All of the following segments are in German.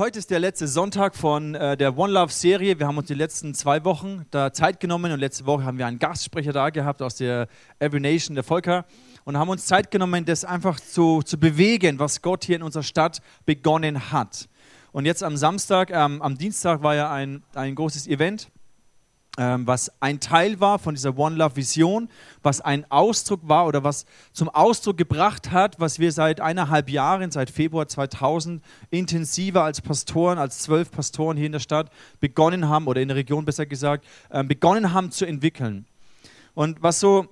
heute ist der letzte Sonntag von äh, der One Love Serie. Wir haben uns die letzten zwei Wochen da Zeit genommen und letzte Woche haben wir einen Gastsprecher da gehabt aus der Every Nation, der Volker, und haben uns Zeit genommen, das einfach zu, zu bewegen, was Gott hier in unserer Stadt begonnen hat. Und jetzt am Samstag, ähm, am Dienstag war ja ein, ein großes Event was ein Teil war von dieser One Love Vision, was ein Ausdruck war oder was zum Ausdruck gebracht hat, was wir seit eineinhalb Jahren, seit Februar 2000, intensiver als Pastoren, als zwölf Pastoren hier in der Stadt begonnen haben, oder in der Region besser gesagt, ähm, begonnen haben zu entwickeln. Und was so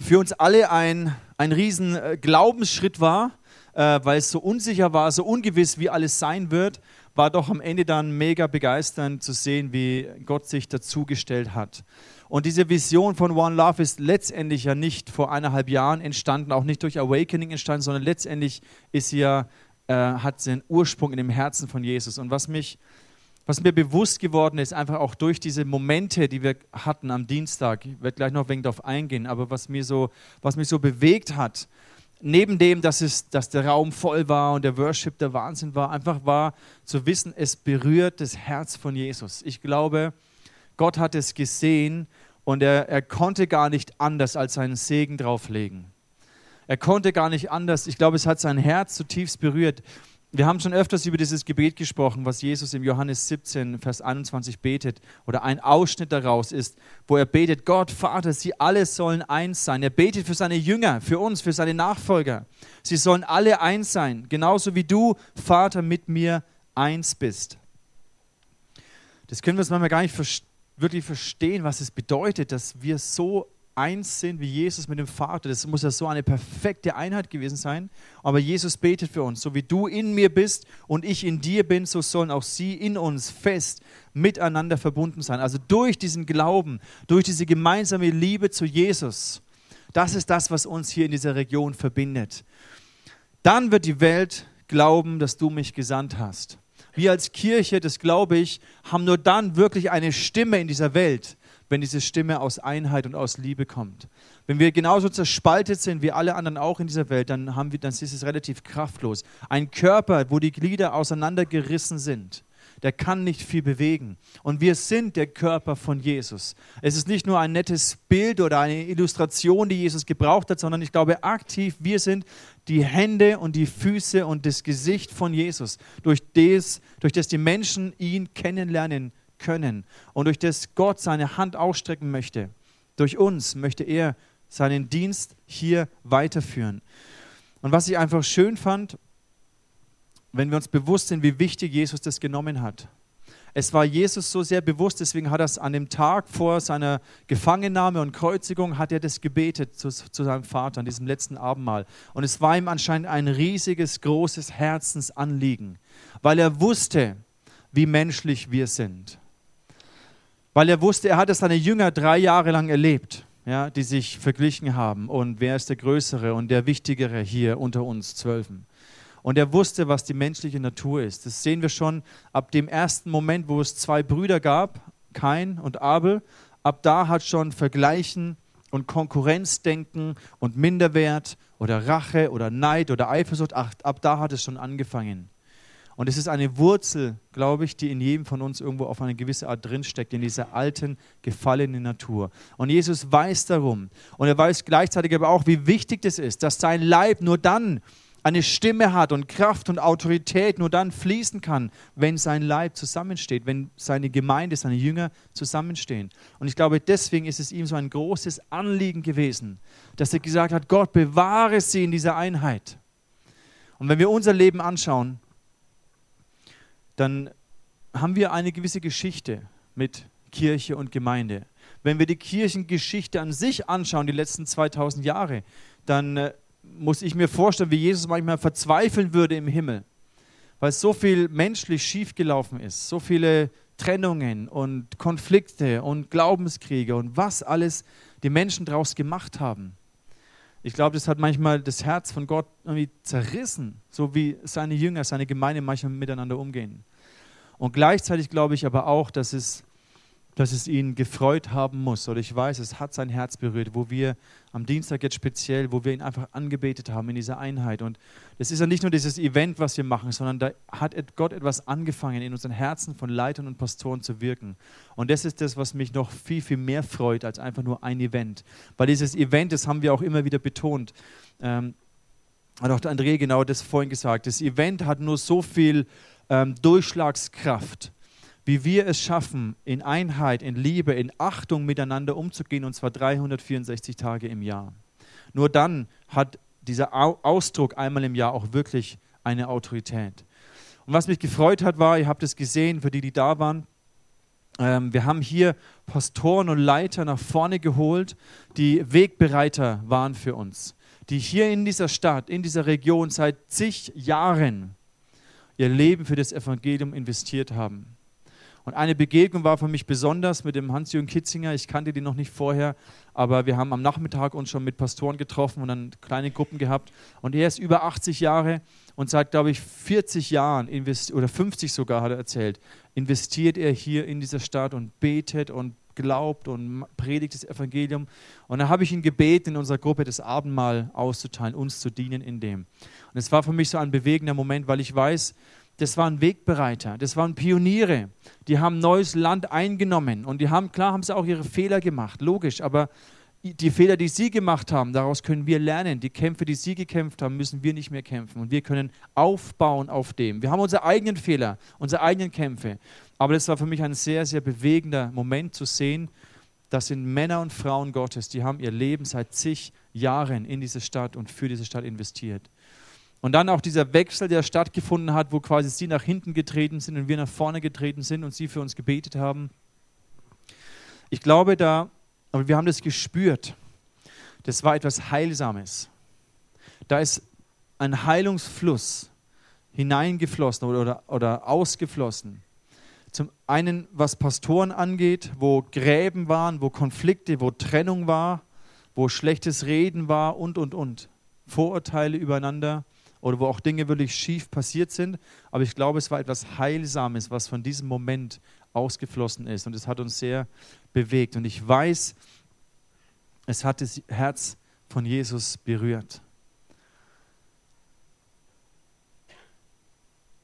für uns alle ein, ein riesen äh, Glaubensschritt war, äh, weil es so unsicher war, so ungewiss, wie alles sein wird, war doch am Ende dann mega begeisternd zu sehen, wie Gott sich dazugestellt hat. Und diese Vision von One Love ist letztendlich ja nicht vor eineinhalb Jahren entstanden, auch nicht durch Awakening entstanden, sondern letztendlich ist ja, äh, hat sie einen Ursprung in dem Herzen von Jesus. Und was mich was mir bewusst geworden ist, einfach auch durch diese Momente, die wir hatten am Dienstag, ich werde gleich noch ein wenig darauf eingehen, aber was, mir so, was mich so bewegt hat, neben dem, dass, es, dass der Raum voll war und der Worship der Wahnsinn war, einfach war zu wissen, es berührt das Herz von Jesus. Ich glaube, Gott hat es gesehen und er, er konnte gar nicht anders als seinen Segen drauflegen. Er konnte gar nicht anders. Ich glaube, es hat sein Herz zutiefst berührt. Wir haben schon öfters über dieses Gebet gesprochen, was Jesus im Johannes 17, Vers 21 betet. Oder ein Ausschnitt daraus ist, wo er betet, Gott, Vater, sie alle sollen eins sein. Er betet für seine Jünger, für uns, für seine Nachfolger. Sie sollen alle eins sein, genauso wie du, Vater, mit mir eins bist. Das können wir uns manchmal gar nicht wirklich verstehen, was es bedeutet, dass wir so eins sind wie Jesus mit dem Vater. Das muss ja so eine perfekte Einheit gewesen sein. Aber Jesus betet für uns. So wie du in mir bist und ich in dir bin, so sollen auch sie in uns fest miteinander verbunden sein. Also durch diesen Glauben, durch diese gemeinsame Liebe zu Jesus. Das ist das, was uns hier in dieser Region verbindet. Dann wird die Welt glauben, dass du mich gesandt hast. Wir als Kirche, das glaube ich, haben nur dann wirklich eine Stimme in dieser Welt, wenn diese Stimme aus Einheit und aus Liebe kommt. Wenn wir genauso zerspaltet sind wie alle anderen auch in dieser Welt, dann, haben wir, dann ist es relativ kraftlos. Ein Körper, wo die Glieder auseinandergerissen sind, der kann nicht viel bewegen. Und wir sind der Körper von Jesus. Es ist nicht nur ein nettes Bild oder eine Illustration, die Jesus gebraucht hat, sondern ich glaube aktiv, wir sind die Hände und die Füße und das Gesicht von Jesus, durch das, durch das die Menschen ihn kennenlernen können und durch das Gott seine Hand ausstrecken möchte. Durch uns möchte er seinen Dienst hier weiterführen. Und was ich einfach schön fand, wenn wir uns bewusst sind, wie wichtig Jesus das genommen hat. Es war Jesus so sehr bewusst, deswegen hat er es an dem Tag vor seiner Gefangennahme und Kreuzigung, hat er das gebetet zu, zu seinem Vater an diesem letzten Abendmahl. Und es war ihm anscheinend ein riesiges, großes Herzensanliegen, weil er wusste, wie menschlich wir sind weil er wusste, er hatte seine Jünger drei Jahre lang erlebt, ja, die sich verglichen haben und wer ist der Größere und der Wichtigere hier unter uns Zwölfen. Und er wusste, was die menschliche Natur ist. Das sehen wir schon ab dem ersten Moment, wo es zwei Brüder gab, Kain und Abel. Ab da hat schon Vergleichen und Konkurrenzdenken und Minderwert oder Rache oder Neid oder Eifersucht, ach, ab da hat es schon angefangen. Und es ist eine Wurzel, glaube ich, die in jedem von uns irgendwo auf eine gewisse Art drinsteckt, in dieser alten, gefallenen Natur. Und Jesus weiß darum. Und er weiß gleichzeitig aber auch, wie wichtig es ist, dass sein Leib nur dann eine Stimme hat und Kraft und Autorität nur dann fließen kann, wenn sein Leib zusammensteht, wenn seine Gemeinde, seine Jünger zusammenstehen. Und ich glaube, deswegen ist es ihm so ein großes Anliegen gewesen, dass er gesagt hat, Gott bewahre sie in dieser Einheit. Und wenn wir unser Leben anschauen, dann haben wir eine gewisse Geschichte mit Kirche und Gemeinde. Wenn wir die Kirchengeschichte an sich anschauen, die letzten 2000 Jahre, dann äh, muss ich mir vorstellen, wie Jesus manchmal verzweifeln würde im Himmel, weil so viel menschlich schiefgelaufen ist, so viele Trennungen und Konflikte und Glaubenskriege und was alles die Menschen daraus gemacht haben. Ich glaube, das hat manchmal das Herz von Gott irgendwie zerrissen, so wie seine Jünger, seine Gemeinde manchmal miteinander umgehen. Und gleichzeitig glaube ich aber auch, dass es dass es ihn gefreut haben muss. Oder ich weiß, es hat sein Herz berührt, wo wir am Dienstag jetzt speziell, wo wir ihn einfach angebetet haben in dieser Einheit. Und es ist ja nicht nur dieses Event, was wir machen, sondern da hat Gott etwas angefangen, in unseren Herzen von Leitern und Pastoren zu wirken. Und das ist das, was mich noch viel, viel mehr freut als einfach nur ein Event. Weil dieses Event, das haben wir auch immer wieder betont, ähm, hat auch der André genau das vorhin gesagt, das Event hat nur so viel ähm, Durchschlagskraft wie wir es schaffen, in Einheit, in Liebe, in Achtung miteinander umzugehen, und zwar 364 Tage im Jahr. Nur dann hat dieser Ausdruck einmal im Jahr auch wirklich eine Autorität. Und was mich gefreut hat, war, ihr habt es gesehen, für die, die da waren, ähm, wir haben hier Pastoren und Leiter nach vorne geholt, die Wegbereiter waren für uns, die hier in dieser Stadt, in dieser Region seit zig Jahren ihr Leben für das Evangelium investiert haben. Und eine Begegnung war für mich besonders mit dem Hans-Jürgen Kitzinger. Ich kannte den noch nicht vorher, aber wir haben am Nachmittag uns schon mit Pastoren getroffen und dann kleine Gruppen gehabt. Und er ist über 80 Jahre und seit, glaube ich, 40 Jahren oder 50 sogar, hat er erzählt, investiert er hier in dieser Stadt und betet und glaubt und predigt das Evangelium. Und dann habe ich ihn gebeten, in unserer Gruppe das Abendmahl auszuteilen, uns zu dienen in dem. Und es war für mich so ein bewegender Moment, weil ich weiß, das waren Wegbereiter, das waren Pioniere, die haben neues Land eingenommen und die haben, klar haben sie auch ihre Fehler gemacht, logisch, aber die Fehler, die sie gemacht haben, daraus können wir lernen. Die Kämpfe, die sie gekämpft haben, müssen wir nicht mehr kämpfen. Und wir können aufbauen auf dem. Wir haben unsere eigenen Fehler, unsere eigenen Kämpfe. Aber das war für mich ein sehr, sehr bewegender Moment zu sehen, das sind Männer und Frauen Gottes, die haben ihr Leben seit zig Jahren in diese Stadt und für diese Stadt investiert. Und dann auch dieser Wechsel, der stattgefunden hat, wo quasi sie nach hinten getreten sind und wir nach vorne getreten sind und sie für uns gebetet haben. Ich glaube da, aber wir haben das gespürt, das war etwas Heilsames. Da ist ein Heilungsfluss hineingeflossen oder, oder, oder ausgeflossen. Zum einen, was Pastoren angeht, wo Gräben waren, wo Konflikte, wo Trennung war, wo schlechtes Reden war und, und, und. Vorurteile übereinander oder wo auch Dinge wirklich schief passiert sind. Aber ich glaube, es war etwas Heilsames, was von diesem Moment ausgeflossen ist. Und es hat uns sehr bewegt. Und ich weiß, es hat das Herz von Jesus berührt.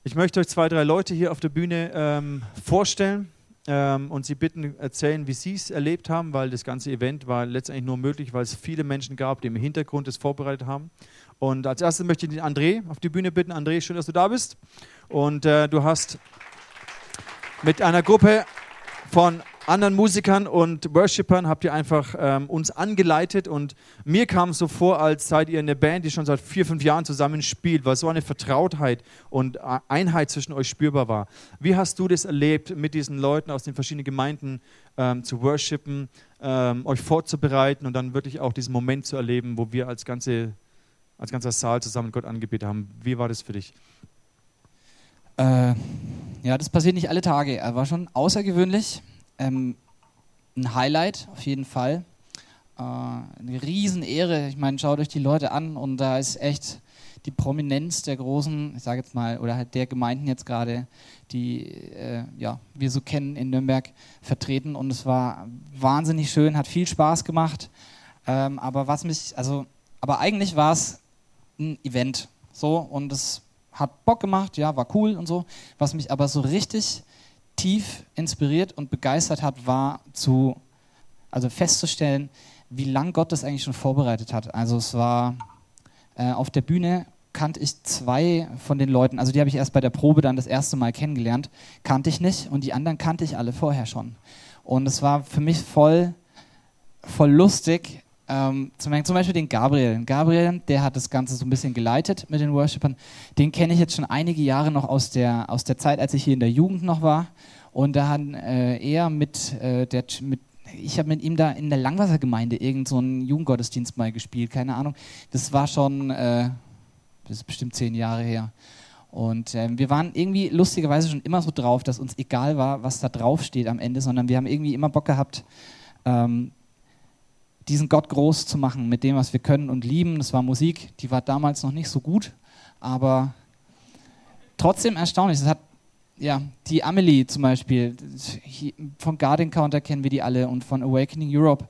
Ich möchte euch zwei, drei Leute hier auf der Bühne ähm, vorstellen ähm, und sie bitten, erzählen, wie sie es erlebt haben, weil das ganze Event war letztendlich nur möglich, weil es viele Menschen gab, die im Hintergrund es vorbereitet haben. Und als erstes möchte ich den André auf die Bühne bitten. André, schön, dass du da bist. Und äh, du hast mit einer Gruppe von anderen Musikern und Worshippern habt ihr einfach ähm, uns angeleitet und mir kam es so vor, als seid ihr eine Band, die schon seit vier, fünf Jahren zusammen spielt, weil so eine Vertrautheit und Einheit zwischen euch spürbar war. Wie hast du das erlebt, mit diesen Leuten aus den verschiedenen Gemeinden ähm, zu worshipen, ähm, euch vorzubereiten und dann wirklich auch diesen Moment zu erleben, wo wir als ganze als ganzer Saal zusammen Gott angebetet haben. Wie war das für dich? Äh, ja, das passiert nicht alle Tage. Er war schon außergewöhnlich. Ähm, ein Highlight auf jeden Fall. Äh, eine Riesenehre. Ich meine, schaut euch die Leute an und da ist echt die Prominenz der großen, ich sage jetzt mal, oder halt der Gemeinden jetzt gerade, die äh, ja, wir so kennen in Nürnberg, vertreten. Und es war wahnsinnig schön, hat viel Spaß gemacht. Ähm, aber was mich, also, aber eigentlich war es ein Event. So, und es hat Bock gemacht, ja, war cool und so. Was mich aber so richtig tief inspiriert und begeistert hat, war zu, also festzustellen, wie lang Gott das eigentlich schon vorbereitet hat. Also es war äh, auf der Bühne kannte ich zwei von den Leuten, also die habe ich erst bei der Probe dann das erste Mal kennengelernt, kannte ich nicht und die anderen kannte ich alle vorher schon. Und es war für mich voll, voll lustig, ähm, zum, Beispiel den Gabriel. Gabriel, der hat das Ganze so ein bisschen geleitet mit den Worshippern. Den kenne ich jetzt schon einige Jahre noch aus der, aus der Zeit, als ich hier in der Jugend noch war. Und da hat äh, er mit, äh, der, mit ich habe mit ihm da in der Langwassergemeinde irgendeinen so Jugendgottesdienst mal gespielt, keine Ahnung. Das war schon, äh, das ist bestimmt zehn Jahre her. Und äh, wir waren irgendwie lustigerweise schon immer so drauf, dass uns egal war, was da drauf steht am Ende, sondern wir haben irgendwie immer Bock gehabt, ähm, diesen Gott groß zu machen mit dem, was wir können und lieben. Das war Musik, die war damals noch nicht so gut, aber trotzdem erstaunlich. Es hat ja, die Amelie zum Beispiel, von Garden Counter kennen wir die alle und von Awakening Europe.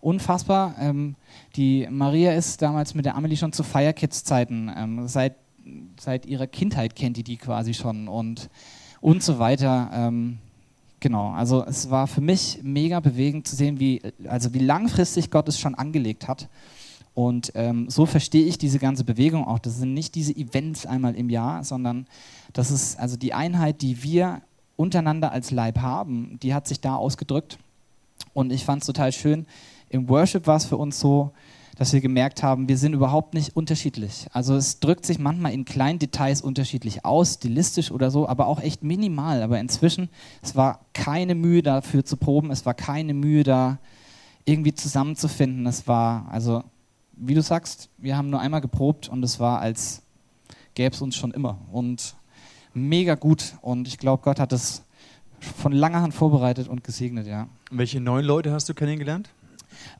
Unfassbar. Ähm, die Maria ist damals mit der Amelie schon zu Fire Kids Zeiten. Ähm, seit, seit ihrer Kindheit kennt die die quasi schon und, und so weiter. Ähm, genau, also es war für mich mega bewegend zu sehen, wie, also wie langfristig Gott es schon angelegt hat. Und ähm, so verstehe ich diese ganze Bewegung auch. Das sind nicht diese Events einmal im Jahr, sondern das ist also die Einheit, die wir untereinander als Leib haben, die hat sich da ausgedrückt. Und ich fand es total schön. Im Worship war es für uns so, dass wir gemerkt haben, wir sind überhaupt nicht unterschiedlich. Also es drückt sich manchmal in kleinen Details unterschiedlich aus, stilistisch oder so, aber auch echt minimal. Aber inzwischen, es war keine Mühe dafür zu proben, es war keine Mühe da irgendwie zusammenzufinden. Es war, also wie du sagst, wir haben nur einmal geprobt und es war, als gäbe es uns schon immer. Und mega gut. Und ich glaube, Gott hat es von langer Hand vorbereitet und gesegnet, ja. Welche neuen Leute hast du kennengelernt?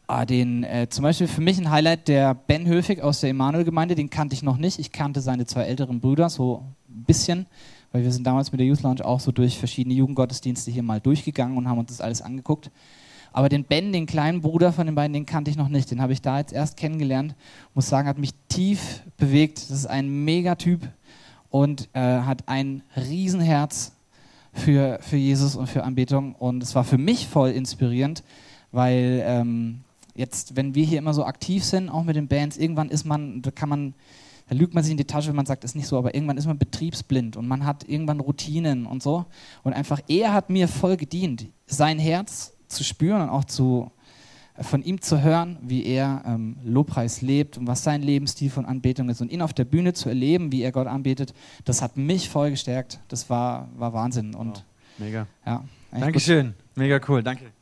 Ah, den, äh, zum Beispiel für mich ein Highlight, der Ben Höfig aus der Emanuel-Gemeinde, den kannte ich noch nicht. Ich kannte seine zwei älteren Brüder so ein bisschen, weil wir sind damals mit der Youth Lounge auch so durch verschiedene Jugendgottesdienste hier mal durchgegangen und haben uns das alles angeguckt. Aber den Ben, den kleinen Bruder von den beiden, den kannte ich noch nicht. Den habe ich da jetzt erst kennengelernt. Muss sagen, hat mich tief bewegt. Das ist ein Megatyp und äh, hat ein Riesenherz für, für Jesus und für Anbetung. Und es war für mich voll inspirierend, weil ähm, jetzt, wenn wir hier immer so aktiv sind, auch mit den Bands, irgendwann ist man, da kann man, da lügt man sich in die Tasche, wenn man sagt, ist nicht so, aber irgendwann ist man betriebsblind und man hat irgendwann Routinen und so. Und einfach, er hat mir voll gedient. Sein Herz zu spüren und auch zu, äh, von ihm zu hören, wie er ähm, Lobpreis lebt und was sein Lebensstil von Anbetung ist. Und ihn auf der Bühne zu erleben, wie er Gott anbetet, das hat mich voll gestärkt. Das war, war Wahnsinn. Und, wow. Mega. Ja, Dankeschön. Gut. Mega cool. Danke.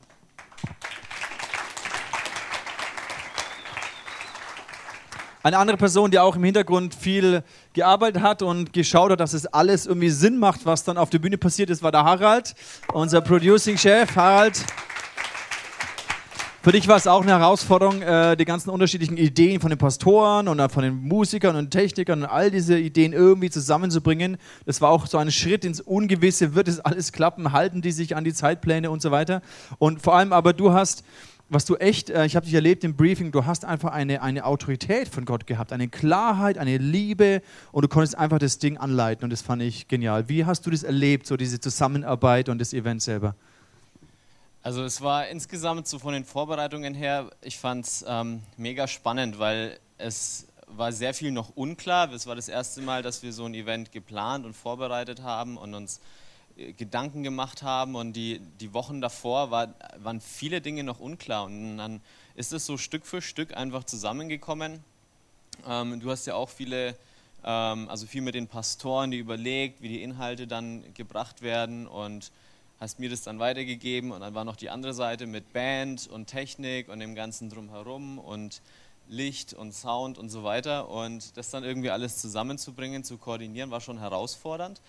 Eine andere Person, die auch im Hintergrund viel gearbeitet hat und geschaut hat, dass es alles irgendwie Sinn macht, was dann auf der Bühne passiert ist, war der Harald, unser Producing-Chef. Harald, für dich war es auch eine Herausforderung, äh, die ganzen unterschiedlichen Ideen von den Pastoren und von den Musikern und Technikern und all diese Ideen irgendwie zusammenzubringen. Das war auch so ein Schritt ins Ungewisse. Wird es alles klappen? Halten die sich an die Zeitpläne und so weiter? Und vor allem aber du hast was du echt, äh, ich habe dich erlebt im Briefing, du hast einfach eine, eine Autorität von Gott gehabt, eine Klarheit, eine Liebe und du konntest einfach das Ding anleiten und das fand ich genial. Wie hast du das erlebt, so diese Zusammenarbeit und das Event selber? Also es war insgesamt so von den Vorbereitungen her, ich fand es ähm, mega spannend, weil es war sehr viel noch unklar. Es war das erste Mal, dass wir so ein Event geplant und vorbereitet haben und uns Gedanken gemacht haben und die, die Wochen davor war, waren viele Dinge noch unklar und dann ist es so Stück für Stück einfach zusammengekommen. Ähm, du hast ja auch viele, ähm, also viel mit den Pastoren, die überlegt, wie die Inhalte dann gebracht werden und hast mir das dann weitergegeben und dann war noch die andere Seite mit Band und Technik und dem ganzen drumherum und Licht und Sound und so weiter und das dann irgendwie alles zusammenzubringen, zu koordinieren, war schon herausfordernd.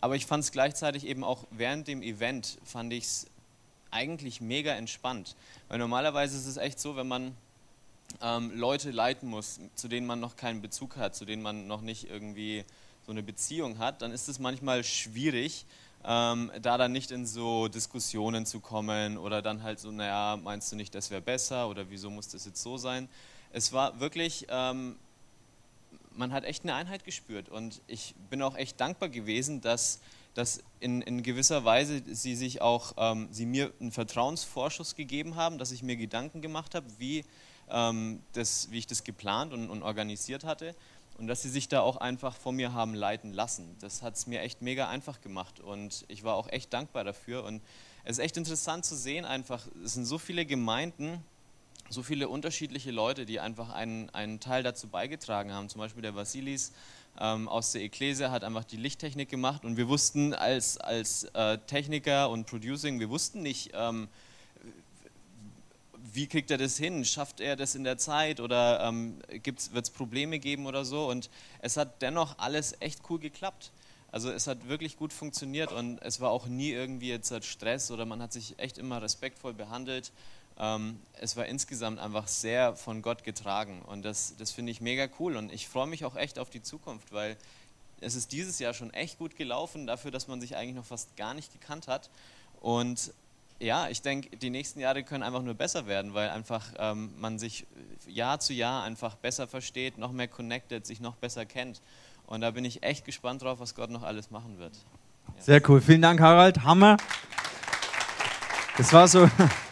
Aber ich fand es gleichzeitig eben auch während dem Event, fand ich es eigentlich mega entspannt. Weil normalerweise ist es echt so, wenn man ähm, Leute leiten muss, zu denen man noch keinen Bezug hat, zu denen man noch nicht irgendwie so eine Beziehung hat, dann ist es manchmal schwierig, ähm, da dann nicht in so Diskussionen zu kommen oder dann halt so, naja, meinst du nicht, das wäre besser oder wieso muss das jetzt so sein? Es war wirklich ähm, man hat echt eine Einheit gespürt. Und ich bin auch echt dankbar gewesen, dass, dass in, in gewisser Weise sie sich auch, ähm, sie mir einen Vertrauensvorschuss gegeben haben, dass ich mir Gedanken gemacht habe, wie, ähm, das, wie ich das geplant und, und organisiert hatte. Und dass sie sich da auch einfach von mir haben leiten lassen. Das hat es mir echt mega einfach gemacht. Und ich war auch echt dankbar dafür. Und es ist echt interessant zu sehen, einfach, es sind so viele Gemeinden, so viele unterschiedliche Leute, die einfach einen, einen Teil dazu beigetragen haben. Zum Beispiel der Vasilis ähm, aus der Ekklesia hat einfach die Lichttechnik gemacht und wir wussten als, als äh, Techniker und Producing, wir wussten nicht, ähm, wie kriegt er das hin? Schafft er das in der Zeit oder ähm, wird es Probleme geben oder so? Und es hat dennoch alles echt cool geklappt. Also es hat wirklich gut funktioniert und es war auch nie irgendwie jetzt Stress oder man hat sich echt immer respektvoll behandelt es war insgesamt einfach sehr von Gott getragen und das, das finde ich mega cool und ich freue mich auch echt auf die Zukunft, weil es ist dieses Jahr schon echt gut gelaufen, dafür, dass man sich eigentlich noch fast gar nicht gekannt hat. Und ja, ich denke, die nächsten Jahre können einfach nur besser werden, weil einfach ähm, man sich Jahr zu Jahr einfach besser versteht, noch mehr connected, sich noch besser kennt. Und da bin ich echt gespannt drauf, was Gott noch alles machen wird. Ja. Sehr cool. Vielen Dank, Harald. Hammer. Das war so.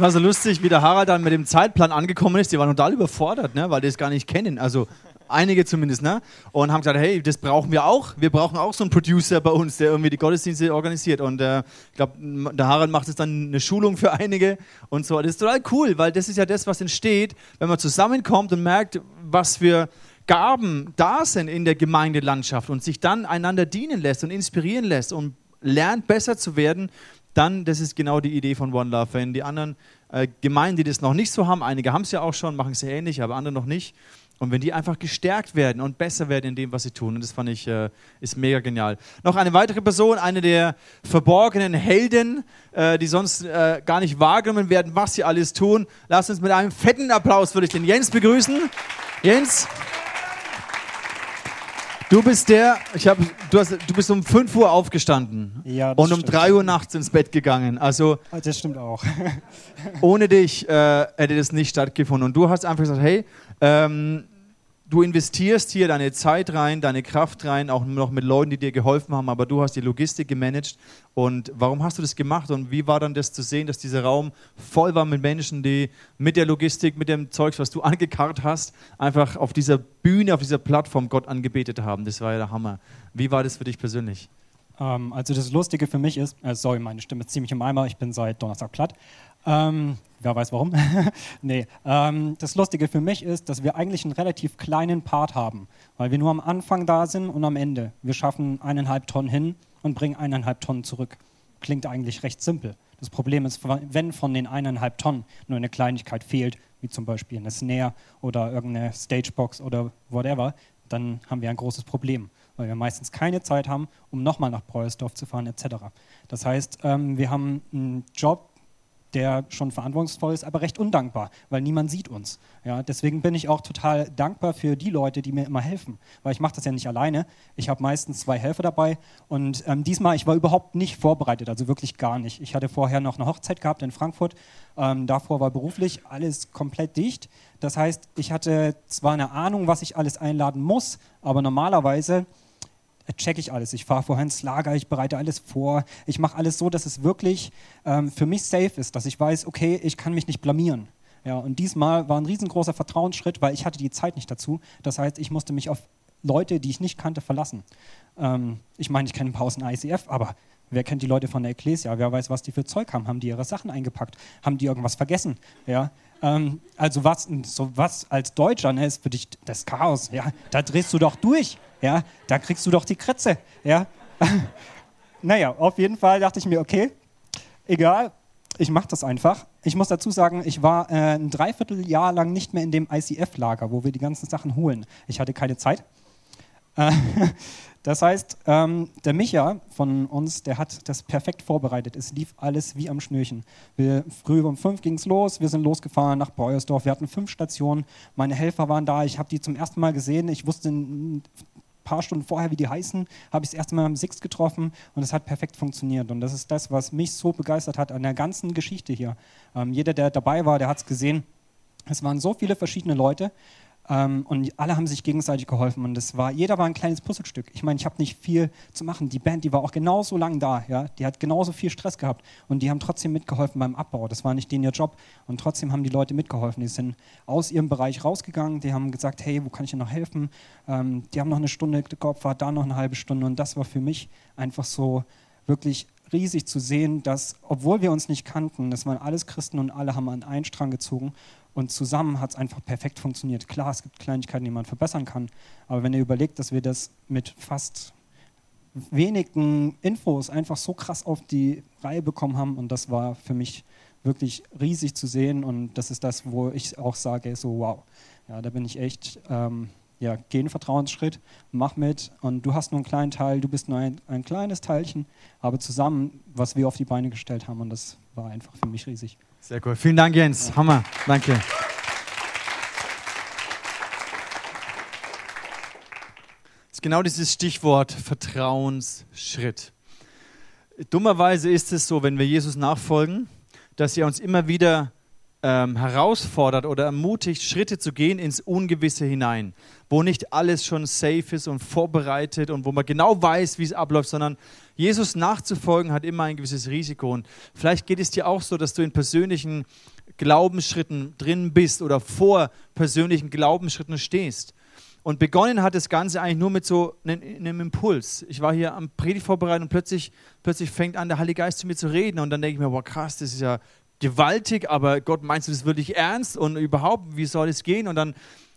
Es war so lustig, wie der Harald dann mit dem Zeitplan angekommen ist. Die waren total überfordert, ne? weil die es gar nicht kennen. Also einige zumindest, ne? Und haben gesagt, hey, das brauchen wir auch. Wir brauchen auch so einen Producer bei uns, der irgendwie die Gottesdienste organisiert. Und äh, ich glaube, der Harald macht jetzt dann eine Schulung für einige und so. Das ist total cool, weil das ist ja das, was entsteht, wenn man zusammenkommt und merkt, was für Gaben da sind in der Gemeindelandschaft und sich dann einander dienen lässt und inspirieren lässt und lernt besser zu werden, dann, das ist genau die Idee von One Love. Wenn die anderen äh, Gemeinden, die das noch nicht so haben, einige haben es ja auch schon, machen es ja ähnlich, aber andere noch nicht, und wenn die einfach gestärkt werden und besser werden in dem, was sie tun, und das fand ich, äh, ist mega genial. Noch eine weitere Person, eine der verborgenen Helden, äh, die sonst äh, gar nicht wahrgenommen werden, was sie alles tun. Lasst uns mit einem fetten Applaus, würde ich den Jens begrüßen. Jens. Du bist der, ich hab, du, hast, du bist um 5 Uhr aufgestanden ja, und um 3 Uhr nachts ins Bett gegangen. Also das stimmt auch. ohne dich äh, hätte das nicht stattgefunden. Und du hast einfach gesagt, hey, ähm, du investierst hier deine Zeit rein, deine Kraft rein, auch noch mit Leuten, die dir geholfen haben, aber du hast die Logistik gemanagt. Und warum hast du das gemacht und wie war dann das zu sehen, dass dieser Raum voll war mit Menschen, die mit der Logistik, mit dem Zeugs, was du angekarrt hast, einfach auf dieser Bühne, auf dieser Plattform Gott angebetet haben? Das war ja der Hammer. Wie war das für dich persönlich? Ähm, also das Lustige für mich ist, äh, sorry, meine Stimme ist ziemlich im Eimer, ich bin seit Donnerstag platt. Ähm, wer weiß warum. nee, ähm, das Lustige für mich ist, dass wir eigentlich einen relativ kleinen Part haben, weil wir nur am Anfang da sind und am Ende. Wir schaffen eineinhalb Tonnen hin und bringen eineinhalb Tonnen zurück. Klingt eigentlich recht simpel. Das Problem ist, wenn von den eineinhalb Tonnen nur eine Kleinigkeit fehlt, wie zum Beispiel eine Snare oder irgendeine Stagebox oder whatever, dann haben wir ein großes Problem, weil wir meistens keine Zeit haben, um nochmal nach Preuersdorf zu fahren etc. Das heißt, ähm, wir haben einen Job, der schon verantwortungsvoll ist, aber recht undankbar, weil niemand sieht uns. Ja, deswegen bin ich auch total dankbar für die Leute, die mir immer helfen, weil ich mache das ja nicht alleine. Ich habe meistens zwei Helfer dabei und ähm, diesmal, ich war überhaupt nicht vorbereitet, also wirklich gar nicht. Ich hatte vorher noch eine Hochzeit gehabt in Frankfurt, ähm, davor war beruflich alles komplett dicht. Das heißt, ich hatte zwar eine Ahnung, was ich alles einladen muss, aber normalerweise checke ich alles. Ich fahre vorher ins Lager, ich bereite alles vor. Ich mache alles so, dass es wirklich ähm, für mich safe ist, dass ich weiß, okay, ich kann mich nicht blamieren. Ja, und diesmal war ein riesengroßer Vertrauensschritt, weil ich hatte die Zeit nicht dazu. Das heißt, ich musste mich auf Leute, die ich nicht kannte, verlassen. Ähm, ich meine, ich kenne ein paar aus dem ICF, aber wer kennt die Leute von der Ecclesia? Wer weiß, was die für Zeug haben? Haben die ihre Sachen eingepackt? Haben die irgendwas vergessen? Ja, ähm, also was, so was als Deutscher ne, ist für dich das Chaos. Ja, da drehst du doch durch ja, da kriegst du doch die Kritze, ja. naja, auf jeden Fall dachte ich mir, okay, egal, ich mache das einfach. Ich muss dazu sagen, ich war äh, ein Dreivierteljahr lang nicht mehr in dem ICF-Lager, wo wir die ganzen Sachen holen. Ich hatte keine Zeit. Äh, das heißt, ähm, der Micha von uns, der hat das perfekt vorbereitet. Es lief alles wie am Schnürchen. Wir, früh um fünf ging es los, wir sind losgefahren nach Beuersdorf. Wir hatten fünf Stationen. Meine Helfer waren da. Ich habe die zum ersten Mal gesehen. Ich wusste paar Stunden vorher, wie die heißen, habe ich das erste Mal am Six getroffen und es hat perfekt funktioniert. Und das ist das, was mich so begeistert hat an der ganzen Geschichte hier. Ähm, jeder, der dabei war, der hat es gesehen. Es waren so viele verschiedene Leute ähm, und alle haben sich gegenseitig geholfen und es war, jeder war ein kleines Puzzlestück. Ich meine, ich habe nicht viel zu machen. Die Band, die war auch genauso lang da, ja, die hat genauso viel Stress gehabt und die haben trotzdem mitgeholfen beim Abbau. Das war nicht denen ihr Job und trotzdem haben die Leute mitgeholfen. Die sind aus ihrem Bereich rausgegangen, die haben gesagt, hey, wo kann ich dir noch helfen? Ähm, die haben noch eine Stunde geopfert, da noch eine halbe Stunde und das war für mich einfach so wirklich riesig zu sehen, dass, obwohl wir uns nicht kannten, das waren alles Christen und alle haben an einen Strang gezogen und zusammen hat es einfach perfekt funktioniert. Klar, es gibt Kleinigkeiten, die man verbessern kann, aber wenn ihr überlegt, dass wir das mit fast wenigen Infos einfach so krass auf die Reihe bekommen haben und das war für mich wirklich riesig zu sehen und das ist das, wo ich auch sage, so wow, ja, da bin ich echt ähm, ja, geh einen Vertrauensschritt, mach mit und du hast nur einen kleinen Teil, du bist nur ein, ein kleines Teilchen, aber zusammen, was wir auf die Beine gestellt haben und das war einfach für mich riesig. Sehr cool. Vielen Dank, Jens. Hammer. Danke. ist genau dieses Stichwort Vertrauensschritt. Dummerweise ist es so, wenn wir Jesus nachfolgen, dass er uns immer wieder ähm, herausfordert oder ermutigt, Schritte zu gehen ins Ungewisse hinein, wo nicht alles schon safe ist und vorbereitet und wo man genau weiß, wie es abläuft, sondern Jesus nachzufolgen hat immer ein gewisses Risiko. Und vielleicht geht es dir auch so, dass du in persönlichen Glaubensschritten drin bist oder vor persönlichen Glaubensschritten stehst. Und begonnen hat das Ganze eigentlich nur mit so einem, Impuls. Ich war hier am Predigt vorbereitet und plötzlich, plötzlich fängt an, der Heilige Geist zu mir zu reden. Und dann denke ich mir, boah, krass, das ist ja gewaltig, aber Gott, meinst du das wirklich ernst? Und überhaupt, wie soll es gehen? Und dann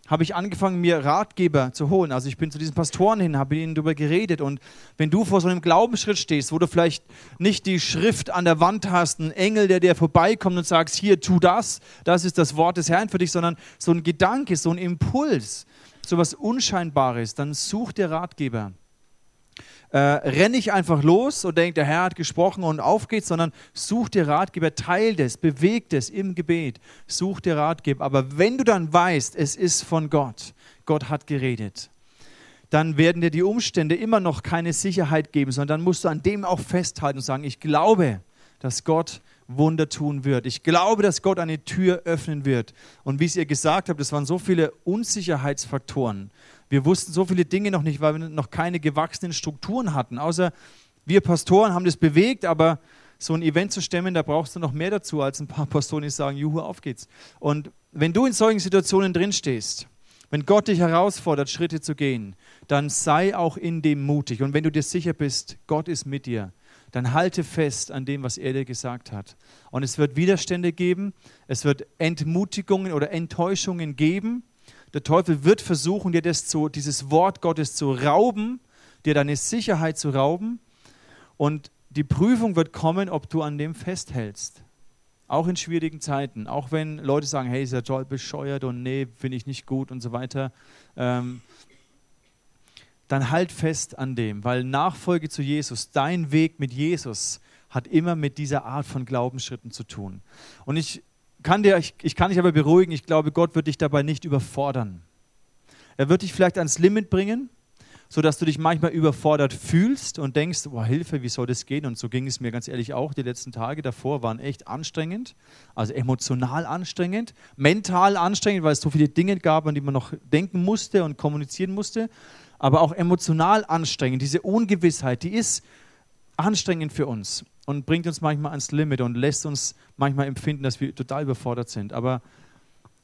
habe ich angefangen, mir Ratgeber zu holen. Also ich bin zu diesen Pastoren hin, habe ihnen darüber geredet. Und wenn du vor so einem Glaubensschritt stehst, wo du vielleicht nicht die Schrift an der Wand hast, ein Engel, der dir vorbeikommt und sagst, hier, tu das, das ist das Wort des Herrn für dich, sondern so ein Gedanke, so ein Impuls, so was Unscheinbares, dann such dir Ratgeber. Äh, renn nicht einfach los und denk, der Herr hat gesprochen und auf geht's, sondern such dir Ratgeber, teil das, beweg das im Gebet, such dir Ratgeber. Aber wenn du dann weißt, es ist von Gott, Gott hat geredet, dann werden dir die Umstände immer noch keine Sicherheit geben, sondern dann musst du an dem auch festhalten und sagen, ich glaube, dass Gott Wunder tun wird. Ich glaube, dass Gott eine Tür öffnen wird. Und wie es ihr gesagt habt, es waren so viele Unsicherheitsfaktoren. Wir wussten so viele Dinge noch nicht, weil wir noch keine gewachsenen Strukturen hatten. Außer wir Pastoren haben das bewegt, aber so ein Event zu stemmen, da brauchst du noch mehr dazu als ein paar Pastoren, die sagen, juhu, auf geht's. Und wenn du in solchen Situationen drinstehst, wenn Gott dich herausfordert, Schritte zu gehen, dann sei auch in dem mutig. Und wenn du dir sicher bist, Gott ist mit dir, dann halte fest an dem, was er dir gesagt hat. Und es wird Widerstände geben, es wird Entmutigungen oder Enttäuschungen geben. Der Teufel wird versuchen, dir das zu, dieses Wort Gottes zu rauben, dir deine Sicherheit zu rauben. Und die Prüfung wird kommen, ob du an dem festhältst. Auch in schwierigen Zeiten. Auch wenn Leute sagen, hey, ist ja toll bescheuert und nee, finde ich nicht gut und so weiter. Ähm, dann halt fest an dem, weil Nachfolge zu Jesus, dein Weg mit Jesus, hat immer mit dieser Art von Glaubensschritten zu tun. Und ich kann, dir, ich, ich kann dich aber beruhigen, ich glaube, Gott wird dich dabei nicht überfordern. Er wird dich vielleicht ans Limit bringen, sodass du dich manchmal überfordert fühlst und denkst, boah, Hilfe, wie soll das gehen? Und so ging es mir ganz ehrlich auch. Die letzten Tage davor waren echt anstrengend, also emotional anstrengend, mental anstrengend, weil es so viele Dinge gab, an die man noch denken musste und kommunizieren musste aber auch emotional anstrengend. Diese Ungewissheit, die ist anstrengend für uns und bringt uns manchmal ans Limit und lässt uns manchmal empfinden, dass wir total überfordert sind. Aber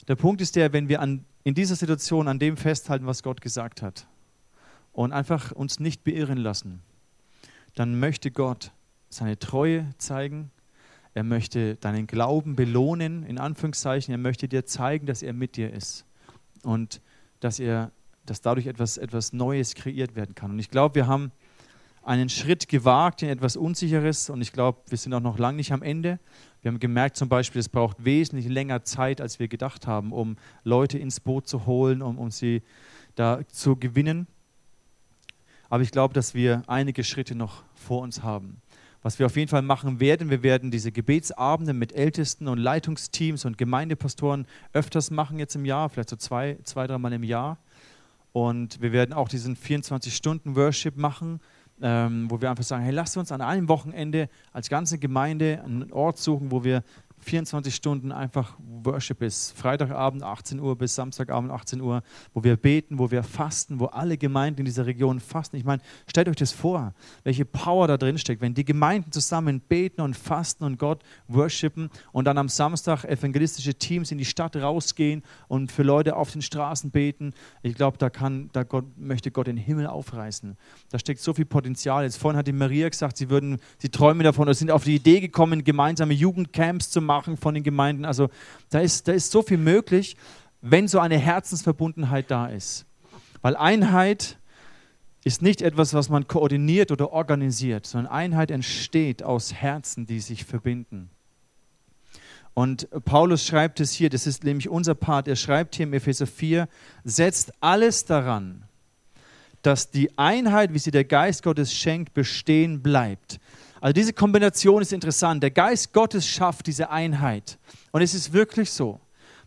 der Punkt ist der, wenn wir an, in dieser Situation an dem festhalten, was Gott gesagt hat und einfach uns nicht beirren lassen, dann möchte Gott seine Treue zeigen. Er möchte deinen Glauben belohnen, in Anführungszeichen. Er möchte dir zeigen, dass er mit dir ist und dass er dass dadurch etwas, etwas Neues kreiert werden kann. Und ich glaube, wir haben einen Schritt gewagt in etwas Unsicheres und ich glaube, wir sind auch noch lange nicht am Ende. Wir haben gemerkt zum Beispiel, es braucht wesentlich länger Zeit, als wir gedacht haben, um Leute ins Boot zu holen, um, um sie da zu gewinnen. Aber ich glaube, dass wir einige Schritte noch vor uns haben. Was wir auf jeden Fall machen werden, wir werden diese Gebetsabende mit Ältesten und Leitungsteams und Gemeindepastoren öfters machen jetzt im Jahr, vielleicht so zwei, zwei dreimal im Jahr. Und wir werden auch diesen 24-Stunden-Worship machen, ähm, wo wir einfach sagen, hey, lasst uns an einem Wochenende als ganze Gemeinde einen Ort suchen, wo wir 24 Stunden einfach Worship ist. Freitagabend 18 Uhr bis Samstagabend 18 Uhr, wo wir beten, wo wir fasten, wo alle Gemeinden in dieser Region fasten. Ich meine, stellt euch das vor, welche Power da drin steckt, wenn die Gemeinden zusammen beten und fasten und Gott worshipen und dann am Samstag evangelistische Teams in die Stadt rausgehen und für Leute auf den Straßen beten. Ich glaube, da kann, da Gott, möchte Gott den Himmel aufreißen. Da steckt so viel Potenzial. Jetzt vorhin hat die Maria gesagt, sie würden, sie träumen davon oder sind auf die Idee gekommen, gemeinsame Jugendcamps zu machen von den Gemeinden. Also da ist, da ist so viel möglich, wenn so eine Herzensverbundenheit da ist. Weil Einheit ist nicht etwas, was man koordiniert oder organisiert, sondern Einheit entsteht aus Herzen, die sich verbinden. Und Paulus schreibt es hier, das ist nämlich unser Part, er schreibt hier im Epheser 4, setzt alles daran, dass die Einheit, wie sie der Geist Gottes schenkt, bestehen bleibt. Also diese Kombination ist interessant. Der Geist Gottes schafft diese Einheit. Und es ist wirklich so.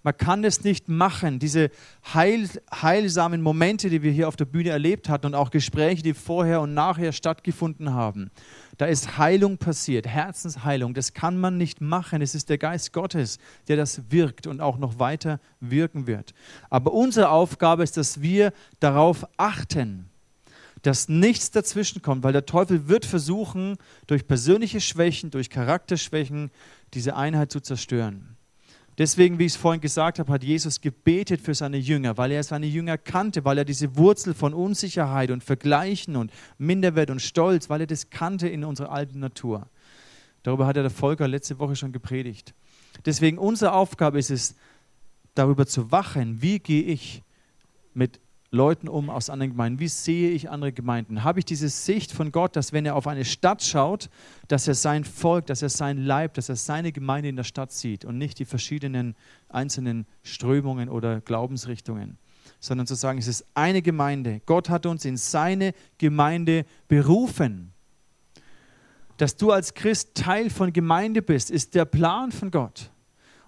Man kann es nicht machen. Diese heil, heilsamen Momente, die wir hier auf der Bühne erlebt hatten und auch Gespräche, die vorher und nachher stattgefunden haben, da ist Heilung passiert, Herzensheilung. Das kann man nicht machen. Es ist der Geist Gottes, der das wirkt und auch noch weiter wirken wird. Aber unsere Aufgabe ist, dass wir darauf achten, dass nichts dazwischen kommt, weil der Teufel wird versuchen, durch persönliche Schwächen, durch Charakterschwächen, diese Einheit zu zerstören. Deswegen, wie ich es vorhin gesagt habe, hat Jesus gebetet für seine Jünger, weil er seine Jünger kannte, weil er diese Wurzel von Unsicherheit und Vergleichen und Minderwert und Stolz, weil er das kannte in unserer alten Natur. Darüber hat er der Volker letzte Woche schon gepredigt. Deswegen unsere Aufgabe ist es, darüber zu wachen, wie gehe ich mit Leuten um aus anderen Gemeinden? Wie sehe ich andere Gemeinden? Habe ich diese Sicht von Gott, dass wenn er auf eine Stadt schaut, dass er sein Volk, dass er sein Leib, dass er seine Gemeinde in der Stadt sieht und nicht die verschiedenen einzelnen Strömungen oder Glaubensrichtungen, sondern zu sagen, es ist eine Gemeinde. Gott hat uns in seine Gemeinde berufen. Dass du als Christ Teil von Gemeinde bist, ist der Plan von Gott.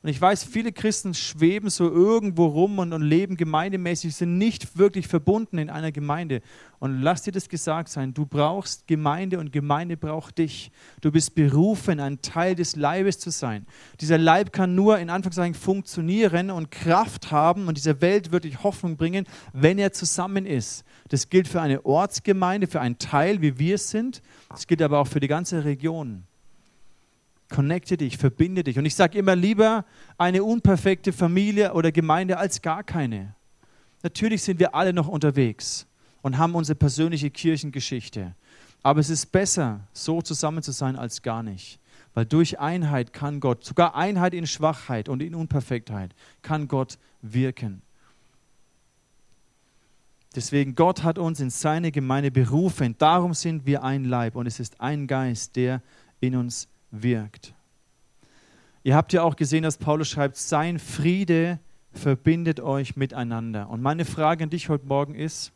Und ich weiß, viele Christen schweben so irgendwo rum und, und, leben gemeindemäßig, sind nicht wirklich verbunden in einer Gemeinde. Und lass dir das gesagt sein, du brauchst Gemeinde und Gemeinde braucht dich. Du bist berufen, ein Teil des Leibes zu sein. Dieser Leib kann nur in Anführungszeichen funktionieren und Kraft haben und dieser Welt wirklich Hoffnung bringen, wenn er zusammen ist. Das gilt für eine Ortsgemeinde, für einen Teil, wie wir es sind. Das gilt aber auch für die ganze Region. Connecte dich, verbinde dich. Und ich sage immer lieber eine unperfekte Familie oder Gemeinde als gar keine. Natürlich sind wir alle noch unterwegs und haben unsere persönliche Kirchengeschichte. Aber es ist besser, so zusammen zu sein, als gar nicht. Weil durch Einheit kann Gott, sogar Einheit in Schwachheit und in Unperfektheit, kann Gott wirken. Deswegen, Gott hat uns in seine Gemeinde berufen. Darum sind wir ein Leib und es ist ein Geist, der in uns wirkt. Ihr habt ja auch gesehen, dass Paulus schreibt, sein Friede verbindet euch miteinander. Und meine Frage an dich heute Morgen ist,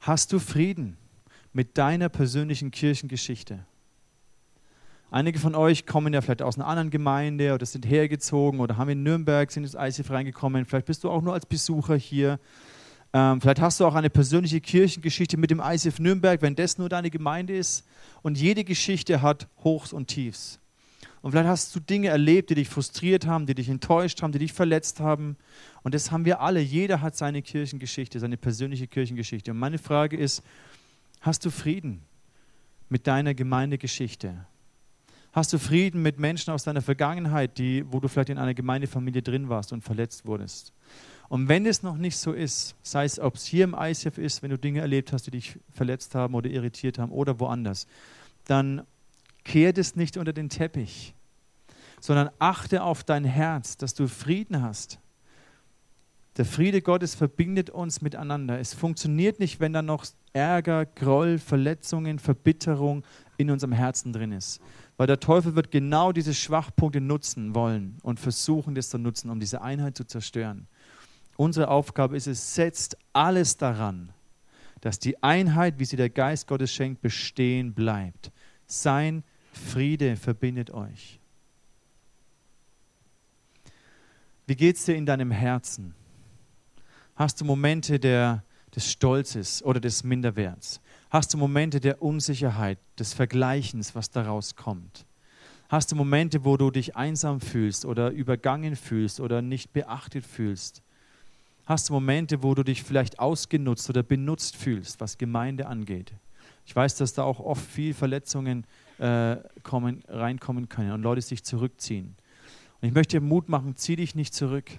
hast du Frieden mit deiner persönlichen Kirchengeschichte? Einige von euch kommen ja vielleicht aus einer anderen Gemeinde oder sind hergezogen oder haben in Nürnberg, sind ins ICF reingekommen. Vielleicht bist du auch nur als Besucher hier. Ähm, vielleicht hast du auch eine persönliche Kirchengeschichte mit dem ICF Nürnberg, wenn das nur deine Gemeinde ist. Und jede Geschichte hat Hochs und Tiefs. Und vielleicht hast du Dinge erlebt, die dich frustriert haben, die dich enttäuscht haben, die dich verletzt haben. Und das haben wir alle. Jeder hat seine Kirchengeschichte, seine persönliche Kirchengeschichte. Und meine Frage ist, hast du Frieden mit deiner Gemeindegeschichte? Hast du Frieden mit Menschen aus deiner Vergangenheit, die, wo du vielleicht in einer Gemeindefamilie drin warst und verletzt wurdest? Und wenn es noch nicht so ist, sei es, ob es hier im ICF ist, wenn du Dinge erlebt hast, die dich verletzt haben oder irritiert haben oder woanders, dann kehrt es nicht unter den Teppich, sondern achte auf dein Herz, dass du Frieden hast. Der Friede Gottes verbindet uns miteinander. Es funktioniert nicht, wenn da noch Ärger, Groll, Verletzungen, Verbitterung in unserem Herzen drin ist. Weil der Teufel wird genau diese Schwachpunkte nutzen wollen und versuchen, das zu nutzen, um diese Einheit zu zerstören. Unsere Aufgabe ist es, setzt alles daran, dass die Einheit, wie sie der Geist Gottes schenkt, bestehen bleibt. Sein Friede verbindet euch. Wie geht es dir in deinem Herzen? Hast du Momente der, des Stolzes oder des Minderwerts? Hast du Momente der Unsicherheit, des Vergleichens, was daraus kommt? Hast du Momente, wo du dich einsam fühlst oder übergangen fühlst oder nicht beachtet fühlst? Hast du Momente, wo du dich vielleicht ausgenutzt oder benutzt fühlst, was Gemeinde angeht? Ich weiß, dass da auch oft viel Verletzungen äh, kommen, reinkommen können und Leute sich zurückziehen. Und ich möchte dir Mut machen, zieh dich nicht zurück.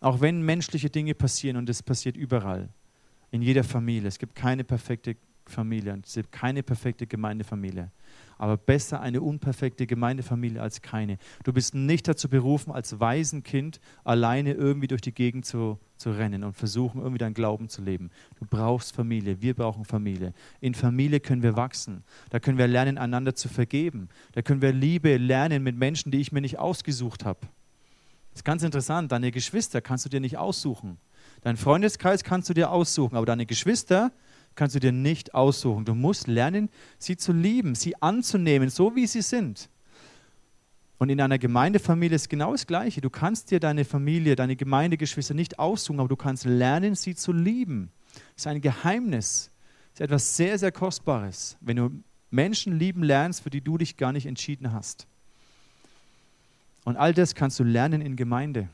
Auch wenn menschliche Dinge passieren und es passiert überall, in jeder Familie. Es gibt keine perfekte Familie, es gibt keine perfekte Gemeindefamilie aber besser eine unperfekte Gemeindefamilie als keine. Du bist nicht dazu berufen, als Waisenkind alleine irgendwie durch die Gegend zu, zu rennen und versuchen, irgendwie deinen Glauben zu leben. Du brauchst Familie, wir brauchen Familie. In Familie können wir wachsen. Da können wir lernen, einander zu vergeben. Da können wir Liebe lernen mit Menschen, die ich mir nicht ausgesucht habe. Das ist ganz interessant. Deine Geschwister kannst du dir nicht aussuchen. Deinen Freundeskreis kannst du dir aussuchen, aber deine Geschwister, kannst du dir nicht aussuchen. Du musst lernen, sie zu lieben, sie anzunehmen, so wie sie sind. Und in einer Gemeindefamilie ist genau das Gleiche. Du kannst dir deine Familie, deine Gemeindegeschwister nicht aussuchen, aber du kannst lernen, sie zu lieben. Das ist ein Geheimnis. Das ist etwas sehr, sehr Kostbares, wenn du Menschen lieben lernst, für die du dich gar nicht entschieden hast. Und all das kannst du lernen in Gemeinde.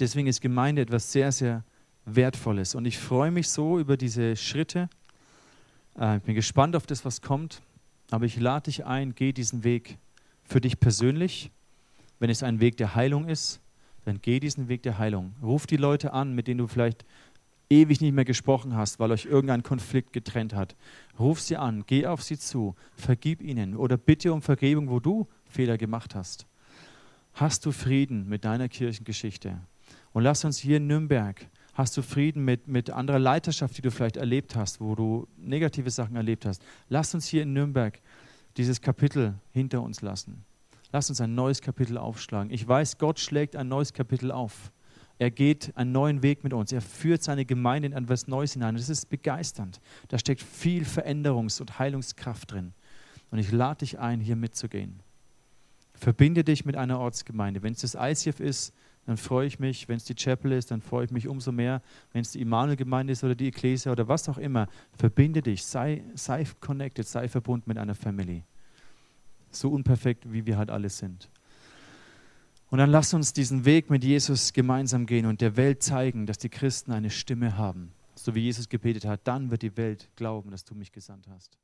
Deswegen ist Gemeinde etwas sehr, sehr Wertvolles. Und ich freue mich so über diese Schritte. Äh, ich bin gespannt auf das, was kommt. Aber ich lade dich ein, geh diesen Weg für dich persönlich. Wenn es ein Weg der Heilung ist, dann geh diesen Weg der Heilung. Ruf die Leute an, mit denen du vielleicht ewig nicht mehr gesprochen hast, weil euch irgendein Konflikt getrennt hat. Ruf sie an, geh auf sie zu, vergib ihnen oder bitte um Vergebung, wo du Fehler gemacht hast. Hast du Frieden mit deiner Kirchengeschichte? Und lass uns hier in Nürnberg, hast du Frieden mit, mit anderer Leiterschaft, die du vielleicht erlebt hast, wo du negative Sachen erlebt hast. Lass uns hier in Nürnberg dieses Kapitel hinter uns lassen. Lass uns ein neues Kapitel aufschlagen. Ich weiß, Gott schlägt ein neues Kapitel auf. Er geht einen neuen Weg mit uns. Er führt seine Gemeinde in etwas Neues hinein. Das ist begeisternd. Da steckt viel Veränderungs- und Heilungskraft drin. Und ich lade dich ein, hier mitzugehen. Verbinde dich mit einer Ortsgemeinde. Wenn es das ICF ist, dann freue ich mich. Wenn es die Chapel ist, dann freue ich mich umso mehr. Wenn es die Immanuel-Gemeinde ist oder die Ekklesia oder was auch immer, verbinde dich, sei, sei connected, sei verbunden mit einer Family. So unperfekt, wie wir halt alle sind. Und dann lass uns diesen Weg mit Jesus gemeinsam gehen und der Welt zeigen, dass die Christen eine Stimme haben. So wie Jesus gebetet hat, dann wird die Welt glauben, dass du mich gesandt hast.